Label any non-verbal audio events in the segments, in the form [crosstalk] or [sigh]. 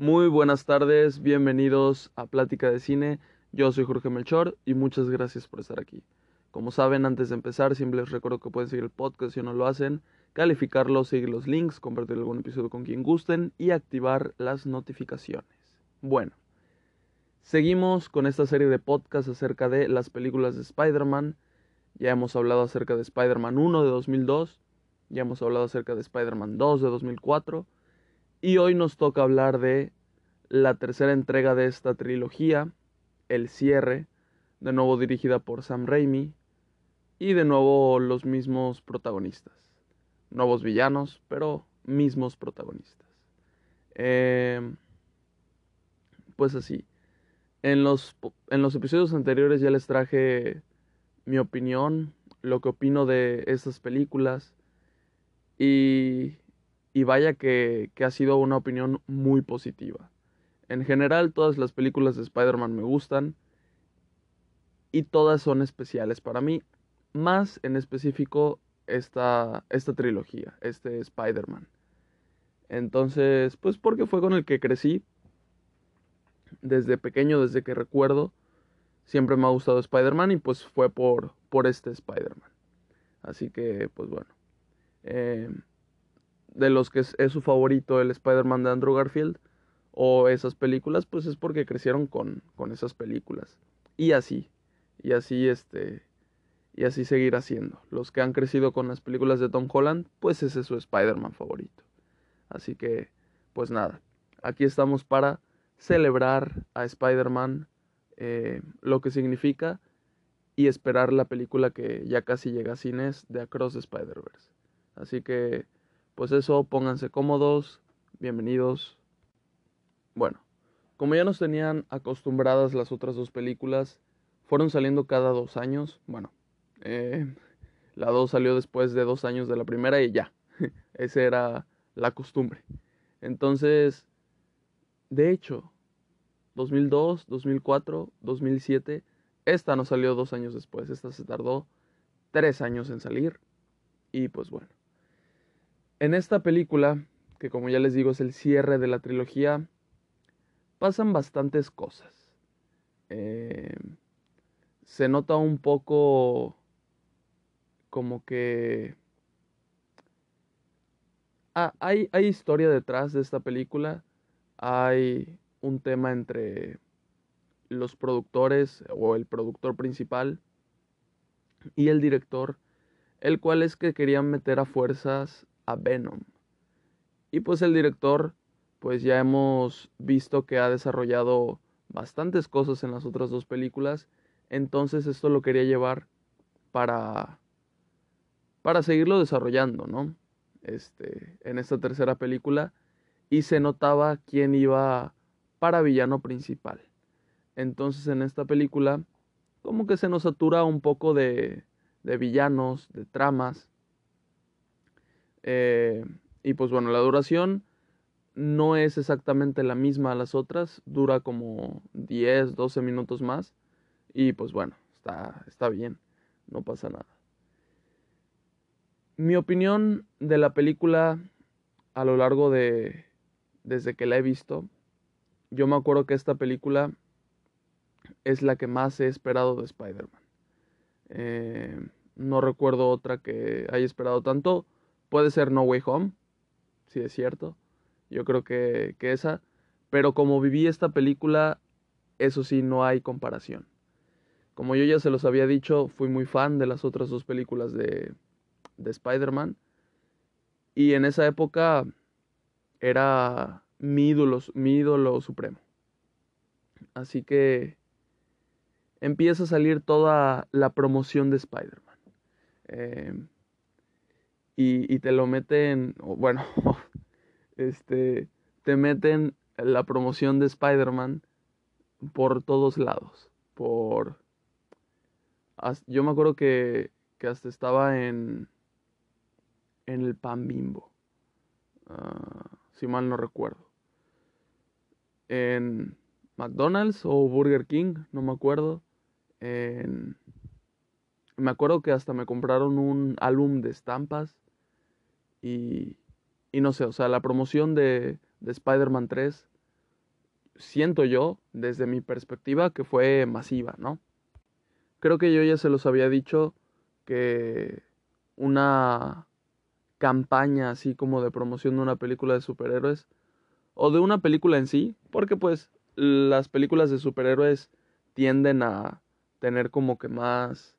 Muy buenas tardes, bienvenidos a Plática de Cine. Yo soy Jorge Melchor y muchas gracias por estar aquí. Como saben, antes de empezar, siempre les recuerdo que pueden seguir el podcast si no lo hacen, calificarlo, seguir los links, compartir algún episodio con quien gusten y activar las notificaciones. Bueno, seguimos con esta serie de podcasts acerca de las películas de Spider-Man. Ya hemos hablado acerca de Spider-Man 1 de 2002, ya hemos hablado acerca de Spider-Man 2 de 2004 y hoy nos toca hablar de la tercera entrega de esta trilogía, el cierre, de nuevo dirigida por Sam Raimi y de nuevo los mismos protagonistas. Nuevos villanos, pero mismos protagonistas. Eh, pues así. En los, en los episodios anteriores ya les traje mi opinión, lo que opino de estas películas. Y, y vaya que, que ha sido una opinión muy positiva. En general todas las películas de Spider-Man me gustan y todas son especiales para mí, más en específico esta, esta trilogía, este Spider-Man. Entonces, pues porque fue con el que crecí desde pequeño, desde que recuerdo, siempre me ha gustado Spider-Man y pues fue por, por este Spider-Man. Así que, pues bueno. Eh, de los que es, su favorito el Spider-Man de Andrew Garfield o esas películas, pues es porque crecieron con, con esas películas. Y así, y así este, y así seguir haciendo. Los que han crecido con las películas de Tom Holland, pues ese es su Spider-Man favorito. Así que, pues nada, aquí estamos para celebrar a Spider-Man, eh, lo que significa, y esperar la película que ya casi llega a cines de Across Spider-Verse. Así que, pues eso, pónganse cómodos, bienvenidos. Bueno, como ya nos tenían acostumbradas las otras dos películas, fueron saliendo cada dos años. Bueno, eh, la dos salió después de dos años de la primera y ya. [laughs] Esa era la costumbre. Entonces, de hecho, 2002, 2004, 2007, esta no salió dos años después. Esta se tardó tres años en salir. Y pues bueno. En esta película, que como ya les digo es el cierre de la trilogía, pasan bastantes cosas. Eh, se nota un poco como que... Ah, hay, hay historia detrás de esta película. Hay un tema entre los productores o el productor principal y el director, el cual es que querían meter a fuerzas a Venom. Y pues el director, pues ya hemos visto que ha desarrollado bastantes cosas en las otras dos películas, entonces esto lo quería llevar para para seguirlo desarrollando, ¿no? Este, en esta tercera película y se notaba quién iba para villano principal. Entonces en esta película como que se nos satura un poco de, de villanos, de tramas, eh, y pues bueno, la duración no es exactamente la misma a las otras, dura como 10, 12 minutos más. Y pues bueno, está, está bien, no pasa nada. Mi opinión de la película a lo largo de... desde que la he visto, yo me acuerdo que esta película es la que más he esperado de Spider-Man. Eh, no recuerdo otra que haya esperado tanto. Puede ser No Way Home, si es cierto. Yo creo que, que esa. Pero como viví esta película, eso sí, no hay comparación. Como yo ya se los había dicho, fui muy fan de las otras dos películas de, de Spider-Man. Y en esa época era mi ídolo, mi ídolo supremo. Así que empieza a salir toda la promoción de Spider-Man. Eh, y, te lo meten, bueno, [laughs] este, te meten la promoción de Spider-Man por todos lados. Por. Yo me acuerdo que, que hasta estaba en. En el pan bimbo. Ah, si mal no recuerdo. En McDonald's o Burger King, no me acuerdo. En. Me acuerdo que hasta me compraron un álbum de estampas y, y no sé, o sea, la promoción de, de Spider-Man 3 siento yo, desde mi perspectiva, que fue masiva, ¿no? Creo que yo ya se los había dicho que una campaña así como de promoción de una película de superhéroes o de una película en sí, porque pues las películas de superhéroes tienden a tener como que más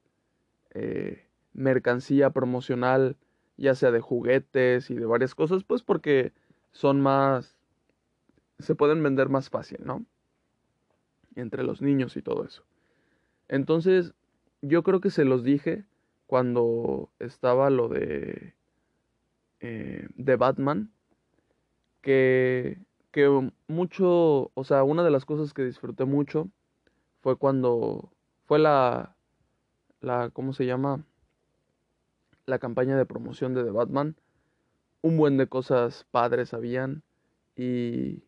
eh, mercancía promocional, ya sea de juguetes y de varias cosas, pues porque son más, se pueden vender más fácil, ¿no? Entre los niños y todo eso. Entonces, yo creo que se los dije cuando estaba lo de, eh, de Batman, que, que mucho, o sea, una de las cosas que disfruté mucho fue cuando fue la, la, ¿cómo se llama? La campaña de promoción de The Batman. Un buen de cosas padres habían y,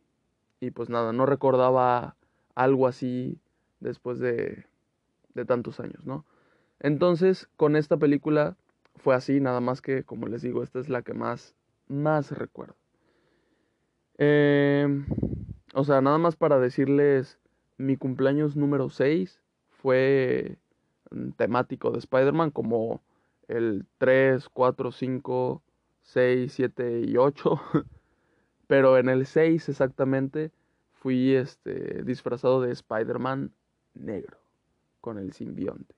y pues nada, no recordaba algo así después de, de tantos años, ¿no? Entonces, con esta película fue así, nada más que, como les digo, esta es la que más, más recuerdo. Eh, o sea, nada más para decirles, mi cumpleaños número 6 fue temático de Spider-Man, como el 3, 4, 5, 6, 7 y 8. [laughs] Pero en el 6 exactamente fui este, disfrazado de Spider-Man negro, con el simbionte.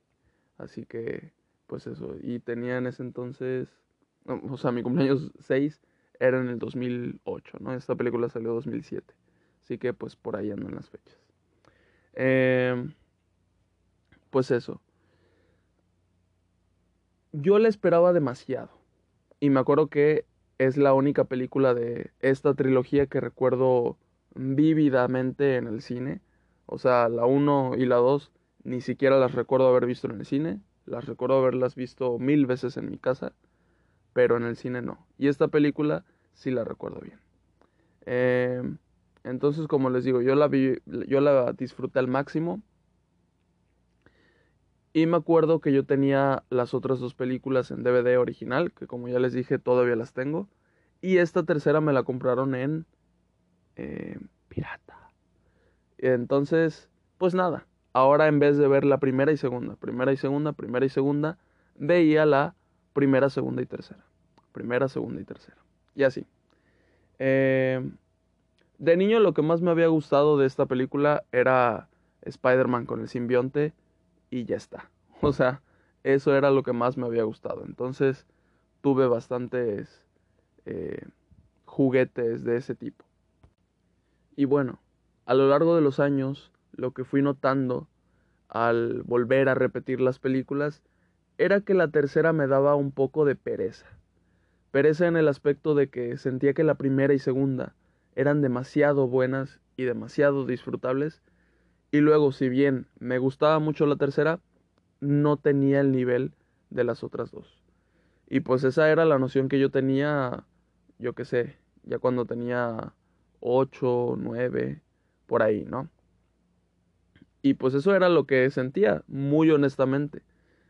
Así que, pues eso. Y tenía en ese entonces, o sea, mi cumpleaños 6 era en el 2008, ¿no? Esta película salió en 2007. Así que, pues por ahí andan las fechas. Eh, pues eso yo la esperaba demasiado. Y me acuerdo que es la única película de esta trilogía que recuerdo vívidamente en el cine. O sea, la 1 y la 2 ni siquiera las recuerdo haber visto en el cine. Las recuerdo haberlas visto mil veces en mi casa. Pero en el cine no. Y esta película sí la recuerdo bien. Em, entonces, como les digo, yo la, vi, yo la disfruté al máximo. Y me acuerdo que yo tenía las otras dos películas en DVD original, que como ya les dije todavía las tengo. Y esta tercera me la compraron en eh, pirata. Entonces, pues nada, ahora en vez de ver la primera y segunda, primera y segunda, primera y segunda, veía la primera, segunda y tercera. Primera, segunda y tercera. Y así. Eh, de niño lo que más me había gustado de esta película era Spider-Man con el simbionte y ya está. [laughs] O sea, eso era lo que más me había gustado. Entonces tuve bastantes eh, juguetes de ese tipo. Y bueno, a lo largo de los años, lo que fui notando al volver a repetir las películas era que la tercera me daba un poco de pereza. Pereza en el aspecto de que sentía que la primera y segunda eran demasiado buenas y demasiado disfrutables y luego, si bien me gustaba mucho la tercera, no tenía el nivel de las otras dos. Y pues esa era la noción que yo tenía, yo qué sé, ya cuando tenía 8, 9, por ahí, ¿no? Y pues eso era lo que sentía, muy honestamente.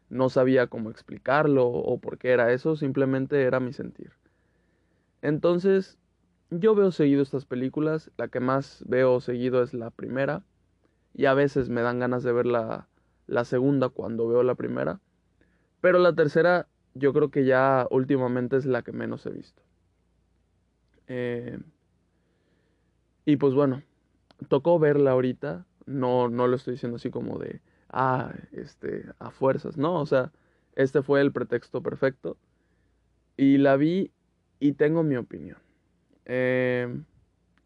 No sabía cómo explicarlo o por qué era eso, simplemente era mi sentir. Entonces, yo veo seguido estas películas, la que más veo seguido es la primera, y a veces me dan ganas de ver la, la segunda cuando veo la primera. Pero la tercera yo creo que ya últimamente es la que menos he visto. Eh, y pues bueno, tocó verla ahorita. No, no lo estoy diciendo así como de, ah, este, a fuerzas. No, o sea, este fue el pretexto perfecto. Y la vi y tengo mi opinión. Eh,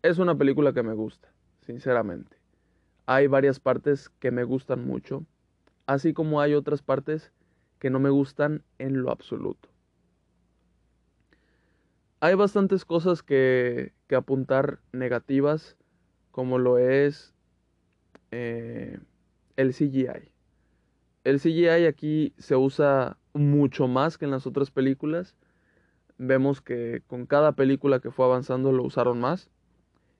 es una película que me gusta, sinceramente hay varias partes que me gustan mucho, así como hay otras partes que no me gustan en lo absoluto. Hay bastantes cosas que, que apuntar negativas, como lo es eh, el CGI. El CGI aquí se usa mucho más que en las otras películas. Vemos que con cada película que fue avanzando lo usaron más.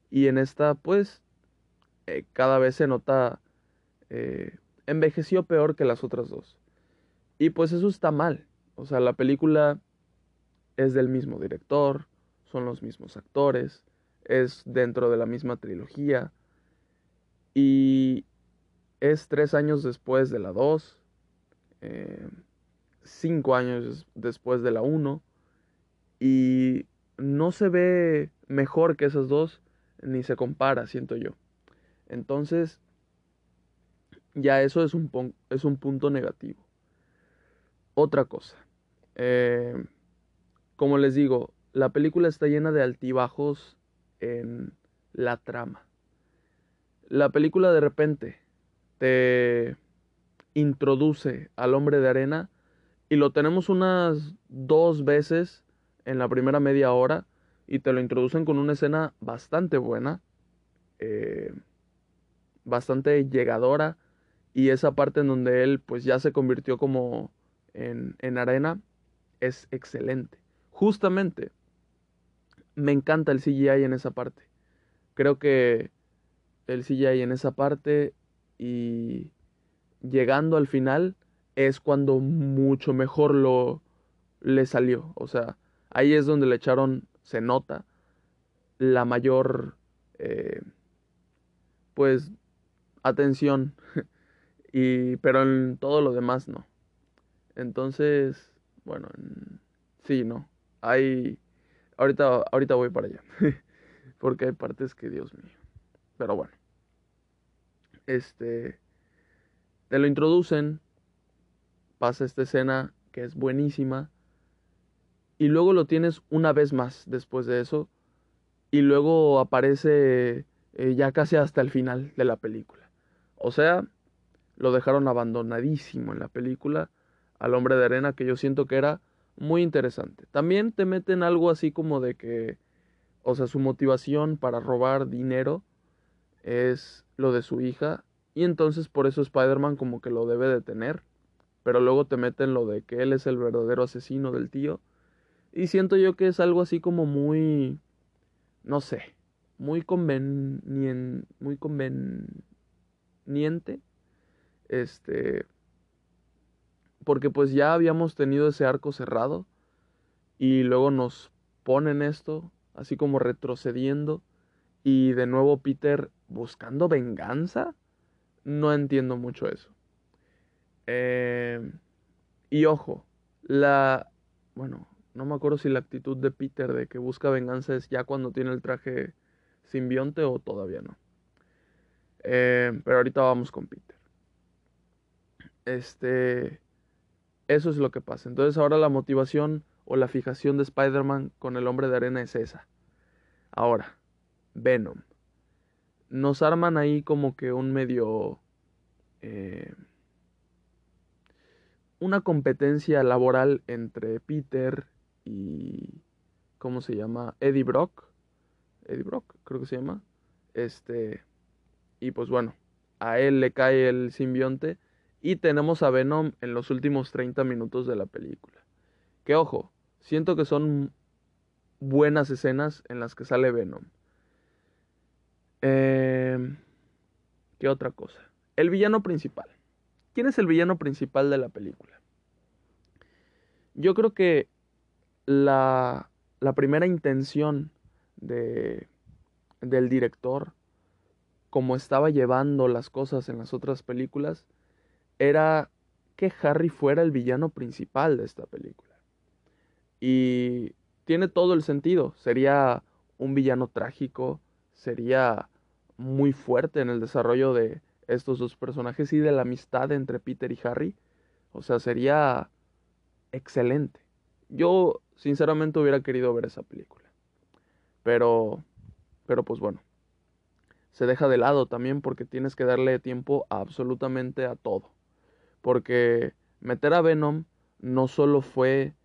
Y en esta, pues, eh, cada vez se nota, eh, envejeció peor que las otras dos. Y pues eso está mal. O sea, la película es del mismo director, son los mismos actores, es dentro de la misma trilogía. Y es tres años después de la 2, eh, cinco años después de la 1, y no se ve mejor que esas dos, ni se compara, siento yo. Entonces, ya eso es un, es un punto negativo. Otra cosa, eh, como les digo, la película está llena de altibajos en la trama. La película de repente te introduce al hombre de arena y lo tenemos unas dos veces en la primera media hora y te lo introducen con una escena bastante buena, eh, bastante llegadora y esa parte en donde él pues ya se convirtió como en, en arena es excelente. Justamente me encanta el CGI en esa parte. Creo que el CGI en esa parte y llegando al final es cuando mucho mejor lo le salió. O sea, ahí es donde le echaron, se nota, la mayor, eh, pues, atención. [laughs] y, pero en todo lo demás no. Entonces, bueno, sí, no. Hay, ahorita, ahorita voy para allá. [laughs] Porque hay partes que, Dios mío. Pero bueno. Este, te lo introducen, pasa esta escena que es buenísima, y luego lo tienes una vez más después de eso, y luego aparece eh, ya casi hasta el final de la película. O sea, lo dejaron abandonadísimo en la película al hombre de arena, que yo siento que era muy interesante. También te meten algo así como de que, o sea, su motivación para robar dinero es lo de su hija y entonces por eso Spider-Man como que lo debe de tener. Pero luego te meten lo de que él es el verdadero asesino del tío. Y siento yo que es algo así como muy, no sé, muy conveniente, muy conveniente. Este, porque pues ya habíamos tenido ese arco cerrado y luego nos ponen esto, así como retrocediendo y de nuevo Peter buscando venganza. No entiendo mucho eso. Eh, y ojo, la... Bueno, no me acuerdo si la actitud de Peter de que busca venganza es ya cuando tiene el traje simbionte o todavía no. Eh, pero ahorita vamos con Peter. Este... Eso es lo que pasa. Entonces ahora la motivación o la fijación de Spider-Man con el hombre de arena es esa. Ahora, Venom. Nos arman ahí como que un medio... Eh, una competencia laboral entre Peter y... ¿Cómo se llama? Eddie Brock. Eddie Brock, creo que se llama. Este... Y pues bueno, a él le cae el simbionte y tenemos a Venom en los últimos 30 minutos de la película. Que ojo, siento que son buenas escenas en las que sale Venom. Eh, ¿Qué otra cosa? El villano principal. ¿Quién es el villano principal de la película? Yo creo que la, la primera intención de, del director, como estaba llevando las cosas en las otras películas, era que Harry fuera el villano principal de esta película. Y tiene todo el sentido. Sería un villano trágico, sería muy fuerte en el desarrollo de estos dos personajes y de la amistad entre Peter y Harry. O sea, sería excelente. Yo sinceramente hubiera querido ver esa película. Pero, pero pues bueno, se deja de lado también porque tienes que darle tiempo absolutamente a todo. Porque meter a Venom no solo fue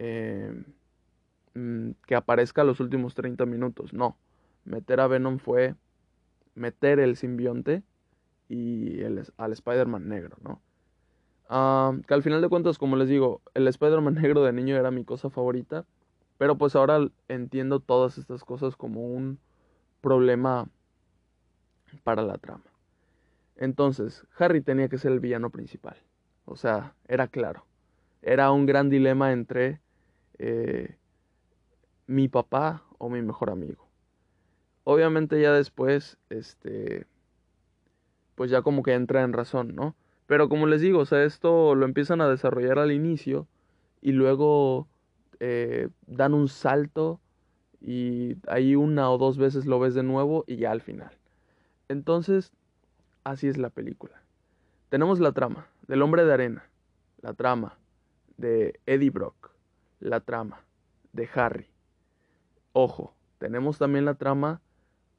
eh, mm, que aparezca los últimos 30 minutos, no meter a Venom fue meter el simbionte y el, al Spider-Man negro, ¿no? Ah, que al final de cuentas, como les digo, el Spider-Man [laughs] negro de niño era mi cosa favorita, pero pues ahora entiendo todas estas cosas como un problema para la trama. Entonces, Harry tenía que ser el villano principal. O sea, era claro. Era un gran dilema entre eh, mi papá o mi mejor amigo. Obviamente ya después, este, pues ya como que entra en razón, ¿no? Pero como les digo, o sea, esto lo empiezan a desarrollar al inicio y luego eh, dan un salto y ahí una o dos veces lo ves de nuevo y ya al final. Entonces, así es la película. Tenemos la trama del hombre de arena, la trama de Eddie Brock, la trama de Harry. Ojo, tenemos también la trama,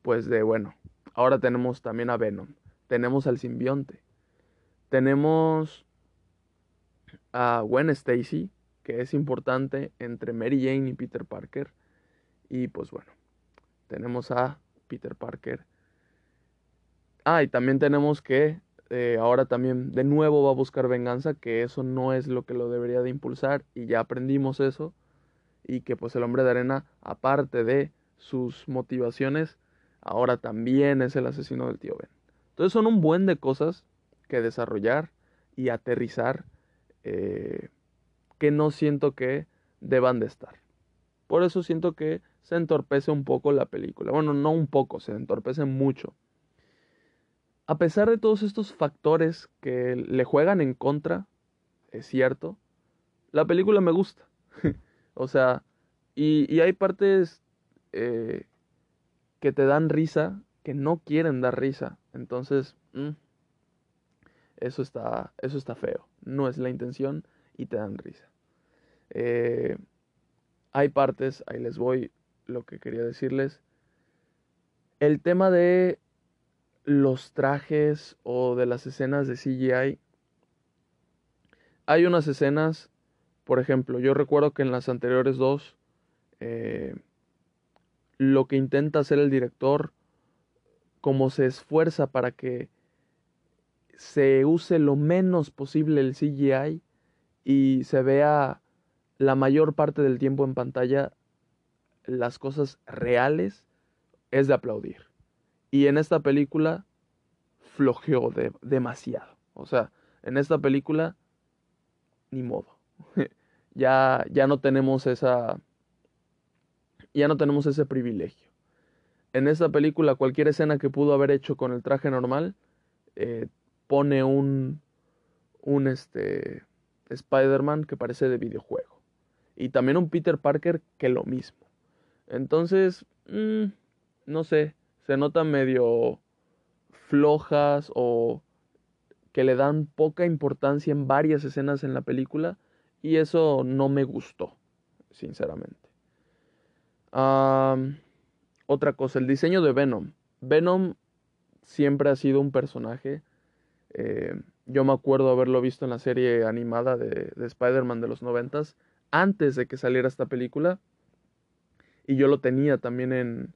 pues de, bueno, ahora tenemos también a Venom, tenemos al simbionte, tenemos a Gwen Stacy, que es importante entre Mary Jane y Peter Parker. Y pues bueno, tenemos a Peter Parker. Ah, y también tenemos que eh, ahora también de nuevo va a buscar venganza, que eso no es lo que lo debería de impulsar y ya aprendimos eso. Y que pues el hombre de arena, aparte de sus motivaciones, ahora también es el asesino del tío Ben. Entonces son un buen de cosas que desarrollar y aterrizar eh, que no siento que deban de estar. Por eso siento que se entorpece un poco la película. Bueno, no un poco, se entorpece mucho. A pesar de todos estos factores que le juegan en contra, es cierto, la película me gusta. [laughs] o sea, y, hay partes eh, que te dan risa, que no quieren dar risa. Entonces, mm, eso, está, eso está feo. No es la intención y te dan risa. Eh, hay partes, ahí les voy lo que quería decirles. El tema de los trajes o de las escenas de CGI. Hay unas escenas, por ejemplo, yo recuerdo que en las anteriores dos, eh, lo que intenta hacer el director, como se esfuerza para que se use lo menos posible el CGI y se vea la mayor parte del tiempo en pantalla las cosas reales, es de aplaudir. Y en esta película flojeó de, demasiado. O sea, en esta película, ni modo. [laughs] ya, ya no tenemos esa. Ya no tenemos ese privilegio. En esta película, cualquier escena que pudo haber hecho con el traje normal, eh, pone un. un este. Spider-Man que parece de videojuego. Y también un Peter Parker que lo mismo. Entonces, mm, no sé, se nota medio flojas o que le dan poca importancia en varias escenas en la película y eso no me gustó, sinceramente. otra cosa, el diseño de Venom. Venom siempre ha sido un personaje, eh, yo me acuerdo haberlo visto en la serie animada de, de Spider-Man de los noventas, antes de que saliera esta película, y yo lo tenía también en,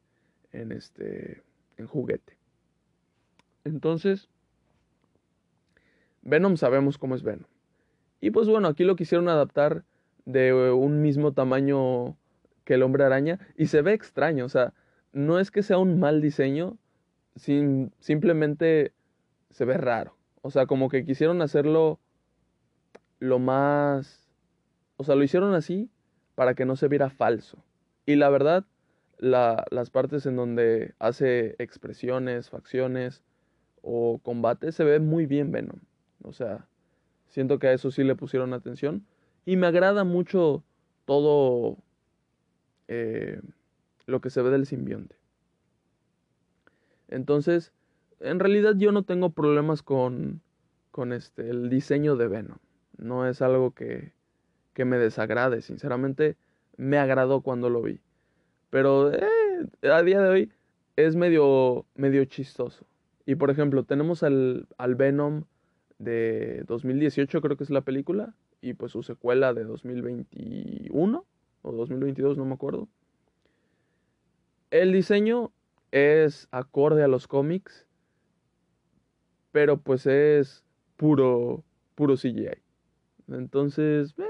en, este, en juguete. Entonces, Venom sabemos cómo es Venom. Y pues bueno, aquí lo quisieron adaptar de un mismo tamaño que el hombre araña y se ve extraño, o sea, no es que sea un mal diseño, sin, simplemente se ve raro. O sea, como que quisieron hacerlo lo más... O sea, lo hicieron así para que no se viera falso. Y la verdad, las partes en donde hace expresiones, facciones, o combate, se ve muy bien Venom. O sea, siento que a eso sí le pusieron atención. Y me agrada mucho todo eh, lo que se ve del simbionte. Entonces, en realidad yo no tengo problemas con, con este, el diseño de Venom. No es algo que, que me desagrade. Sinceramente, me agradó cuando lo vi. Pero eh, a día de hoy es medio, medio chistoso. Y por ejemplo, tenemos al, al Venom de 2018, creo que es la película, y pues su secuela de 2021 o 2022, no me acuerdo. El diseño es acorde a los cómics, pero pues es puro, puro CGI. Entonces, eh,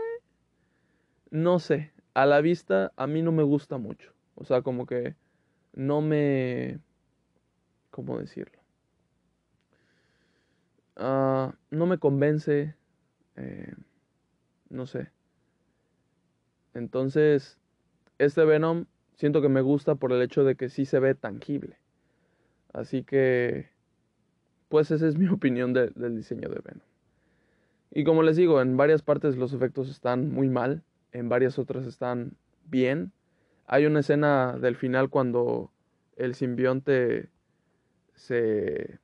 no sé, a la vista a mí no me gusta mucho. O sea, como que no me... ¿Cómo decirlo? Ah, no me convence, eh, no sé. Entonces, este Venom siento que me gusta por el hecho de que sí se ve tangible. Así que, pues esa es mi [laughs] opinión del diseño de Venom. Y como les digo, en varias partes los efectos están muy mal, en varias otras están bien. Hay una escena del final cuando el simbionte se,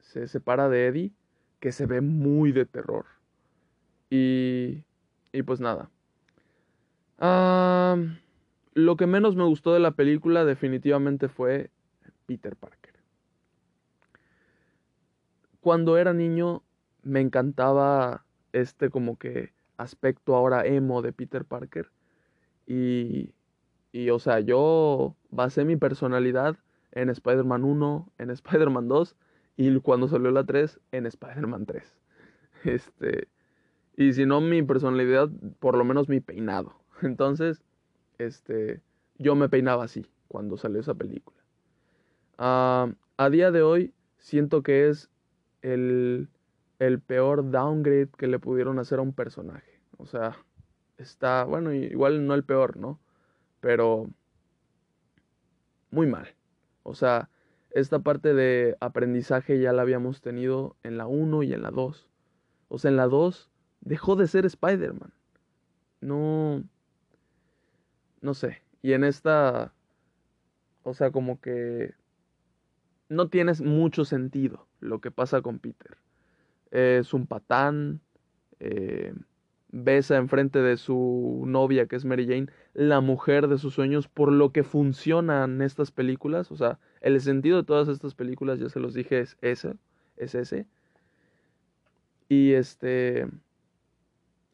se separa de Eddie que se ve muy de terror. Y, y pues nada. lo que menos me gustó de la película definitivamente fue Peter Parker. Cuando era niño me encantaba este como que aspecto ahora emo de Peter Parker. Y, y o sea, yo basé mi personalidad en Spider-Man 1, en [laughs] Spider-Man 2 y cuando salió la 3 en Spider-Man 3. [laughs] Este, y si no mi personalidad, por lo menos mi peinado. [laughs] Entonces, este, yo me peinaba así cuando salió esa película. Ah, a día de hoy siento que es el, el peor downgrade que le pudieron hacer a un personaje. O sea, está, bueno, igual no el peor, ¿no? Pero muy mal. O sea, esta parte de aprendizaje ya la habíamos tenido en la 1 y en la 2. O sea, en la 2 dejó de ser Spider-Man. No... No sé. Y en esta... O sea, como que... No tienes mucho sentido lo que pasa con Peter. Es un patán. Eh, besa enfrente de su novia, que es Mary Jane, la mujer de sus sueños, por lo que funcionan estas películas. O sea, el sentido de todas estas películas, ya se los dije, es ese. Es ese. Y este.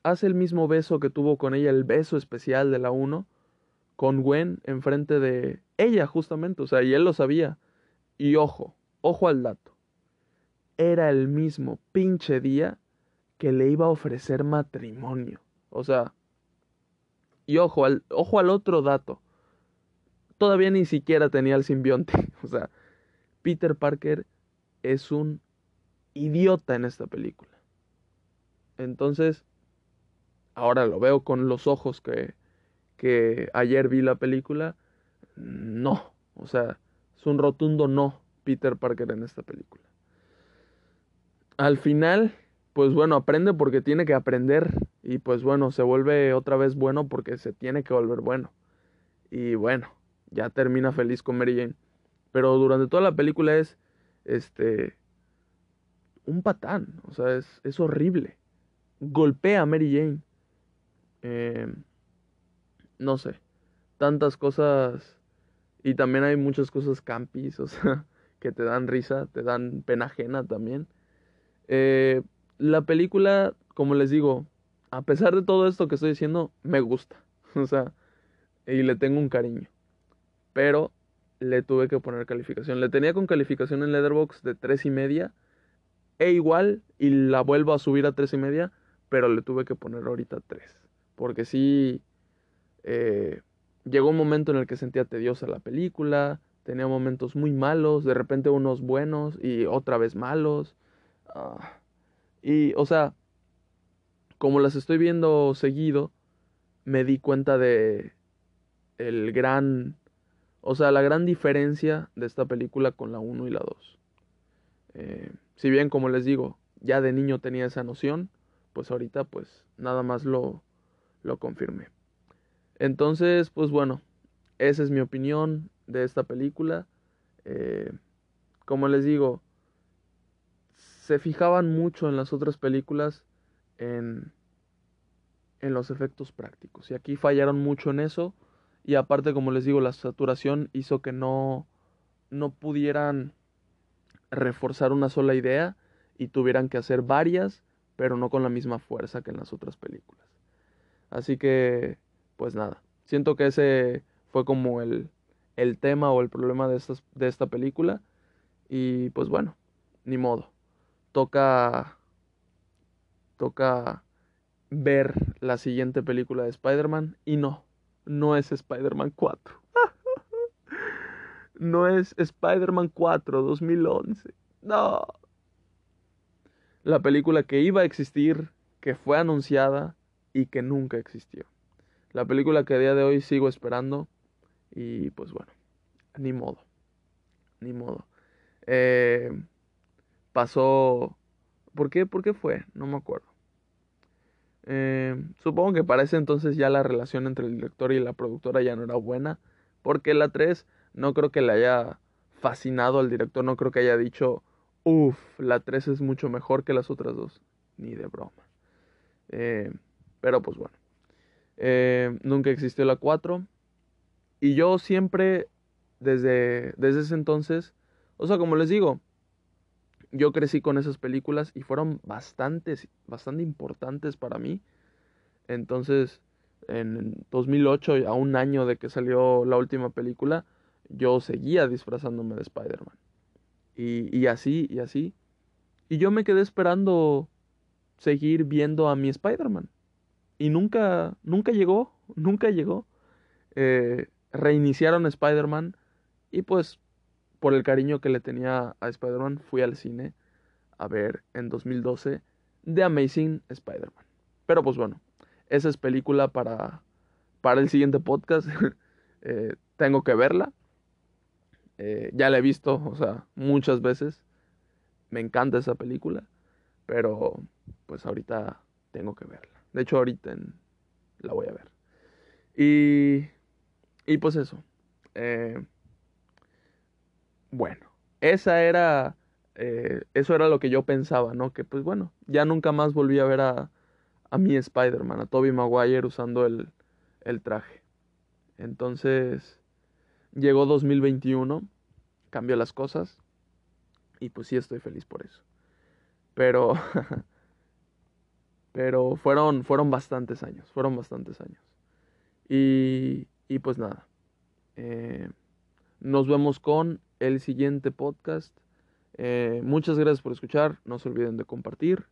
Hace el mismo beso que tuvo con ella, el beso especial de la 1, con Gwen enfrente de ella, justamente. O sea, y él lo sabía. Y ojo, ojo al dato. Era el mismo pinche día que le iba a ofrecer matrimonio. O sea, y ojo al, ojo al otro dato. Todavía ni siquiera tenía el simbionte. [laughs] O sea, Peter Parker es un idiota en esta película. Entonces, ahora lo veo con los ojos que, que ayer vi la película. No, o sea, es un rotundo no Peter Parker en esta película. Al final, pues bueno, aprende porque tiene que aprender y pues bueno, se vuelve otra vez bueno porque se tiene que volver bueno. Y bueno, ya termina feliz con Mary Jane. Pero durante toda la película es, este, un patán, o sea, es, es horrible. Golpea a Mary Jane. Eh, no sé, tantas cosas y también hay muchas cosas campis, [laughs] o sea, que te dan risa, te dan pena ajena también. Eh, la película, como les digo, a pesar de todo esto que estoy diciendo, me gusta. [laughs] O sea, y le tengo un cariño. Pero le tuve que poner calificación. Le tenía con calificación en Letterboxd de tres y media. E igual, y la vuelvo a subir a tres y media, pero le tuve que poner ahorita tres. Porque sí, eh, llegó un momento en el que sentía tediosa la película, tenía momentos muy malos, de repente unos buenos y otra vez malos. Ah, y, o sea, como las estoy viendo seguido, me di cuenta de el gran, o sea, la gran diferencia de esta película con la 1 y la 2. Eh, si bien, como les digo, ya de niño tenía esa noción, pues ahorita pues nada más lo, lo confirmé. Entonces, pues bueno, esa es mi opinión de esta película. Eh, como les digo, se fijaban mucho en las otras películas en, en los efectos prácticos. Y aquí fallaron mucho en eso. Y aparte, como les digo, la saturación hizo que no, no pudieran reforzar una sola idea y tuvieran que hacer varias, pero no con la misma fuerza que en las otras películas. Así que, pues nada, siento que ese fue como el, el tema o el problema de, estas, de esta película. Y pues bueno, ni modo toca toca ver la siguiente película de Spider-Man y no, no es Spider-Man 4. [laughs] no es Spider-Man 4 2011. No. La película que iba a existir, que fue anunciada y que nunca existió. La película que a día de hoy sigo esperando y pues bueno, ni modo. Ni modo. Eh, pasó... ¿Por qué? ¿Por qué fue? No me acuerdo. Eh, supongo que para ese entonces ya la relación entre el director y la productora ya no era buena. Porque la 3 no creo que le haya fascinado al director. No creo que haya dicho, uff, la 3 es mucho mejor que las otras dos. Ni de broma. Eh, pero pues bueno. Eh, nunca existió la 4. Y yo siempre, desde, desde ese entonces, o sea, como les digo, yo crecí con esas películas y fueron bastantes, bastante importantes para mí. Entonces, en 2008, a un año de que salió la última película, yo seguía disfrazándome de Spider-Man. Y, y así, y así. Y yo me quedé esperando seguir viendo a mi Spider-Man. Y nunca, nunca llegó, [laughs] nunca llegó. Eh, reiniciaron Spider-Man y pues por el cariño que le tenía a Spider-Man, fui al cine a ver en 2012 The Amazing Spider-Man. Pero pues bueno, esa es película para, para el siguiente podcast. [laughs] Eh, tengo que verla. Eh, ya la he visto, o sea, muchas veces. Me encanta esa película. Pero pues ahorita tengo que verla. De hecho, ahorita la voy a ver. Y, y pues eso. Eh, bueno, esa era, eh, eso era lo que yo pensaba, ¿no? Que pues bueno, ya nunca más volví a ver a, a mi Spider-Man, a Tobey Maguire usando el, el traje. Entonces, llegó 2021, cambió las cosas y pues sí estoy feliz por eso. Pero, [laughs] pero fueron, fueron bastantes años, fueron bastantes años. Y, y pues nada, eh, nos vemos con el siguiente podcast. Eh, muchas gracias por escuchar. No se olviden de compartir.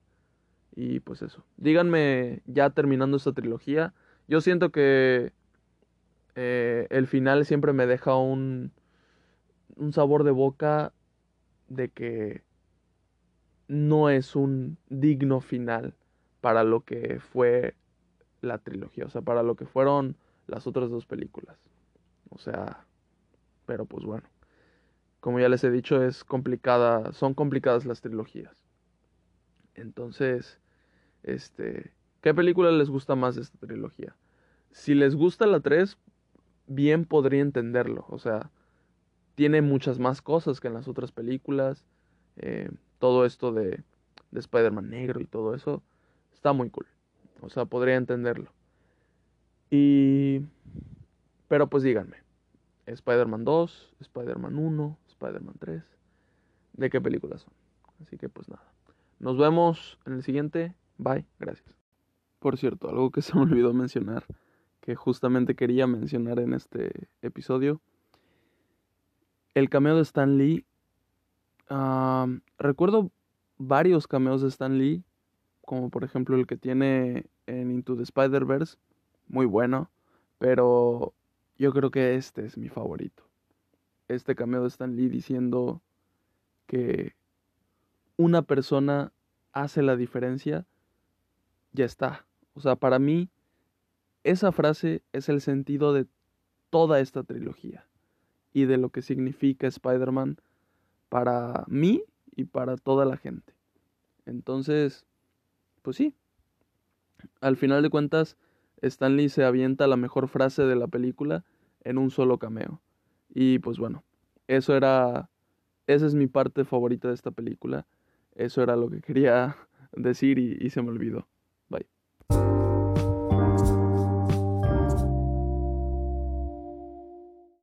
Y pues eso. Díganme, ya terminando esta trilogía. Yo siento que eh, el final siempre me deja un, un sabor de boca de que no es un digno final para lo que fue la trilogía, o sea, para lo que fueron las otras dos películas. O sea, pero pues bueno como ya les he dicho, es complicada, son complicadas las trilogías. Entonces, este, ¿qué película les gusta más de esta trilogía? Si les gusta la 3, bien podría entenderlo, o sea, tiene muchas más cosas que en las otras películas, eh, todo esto de, de Spider-Man negro y todo eso, está muy cool, o sea, podría entenderlo. Y, pero pues díganme, Spider-Man 2, Spider-Man 1, Spider-Man 3, de qué películas son. Así que pues nada. Nos vemos en el siguiente. Bye. Gracias. Por cierto, algo que [laughs] se me olvidó mencionar, que justamente quería mencionar en este episodio. El cameo de Stan Lee. recuerdo varios cameos de Stan Lee, como por ejemplo el que tiene en Into the Spider-Verse, muy bueno, pero yo creo que este es mi favorito este cameo de Stan Lee diciendo que una persona hace la diferencia, ya está. O sea, para mí, esa frase es el sentido de toda esta trilogía y de lo que significa Spider-Man para mí y para toda la gente. Entonces, pues sí, al final de cuentas, Stan Lee se avienta la mejor frase de la película en un solo cameo. Y pues bueno, eso era, esa es mi parte favorita de esta película. Eso era lo que quería [laughs] decir y, se me olvidó.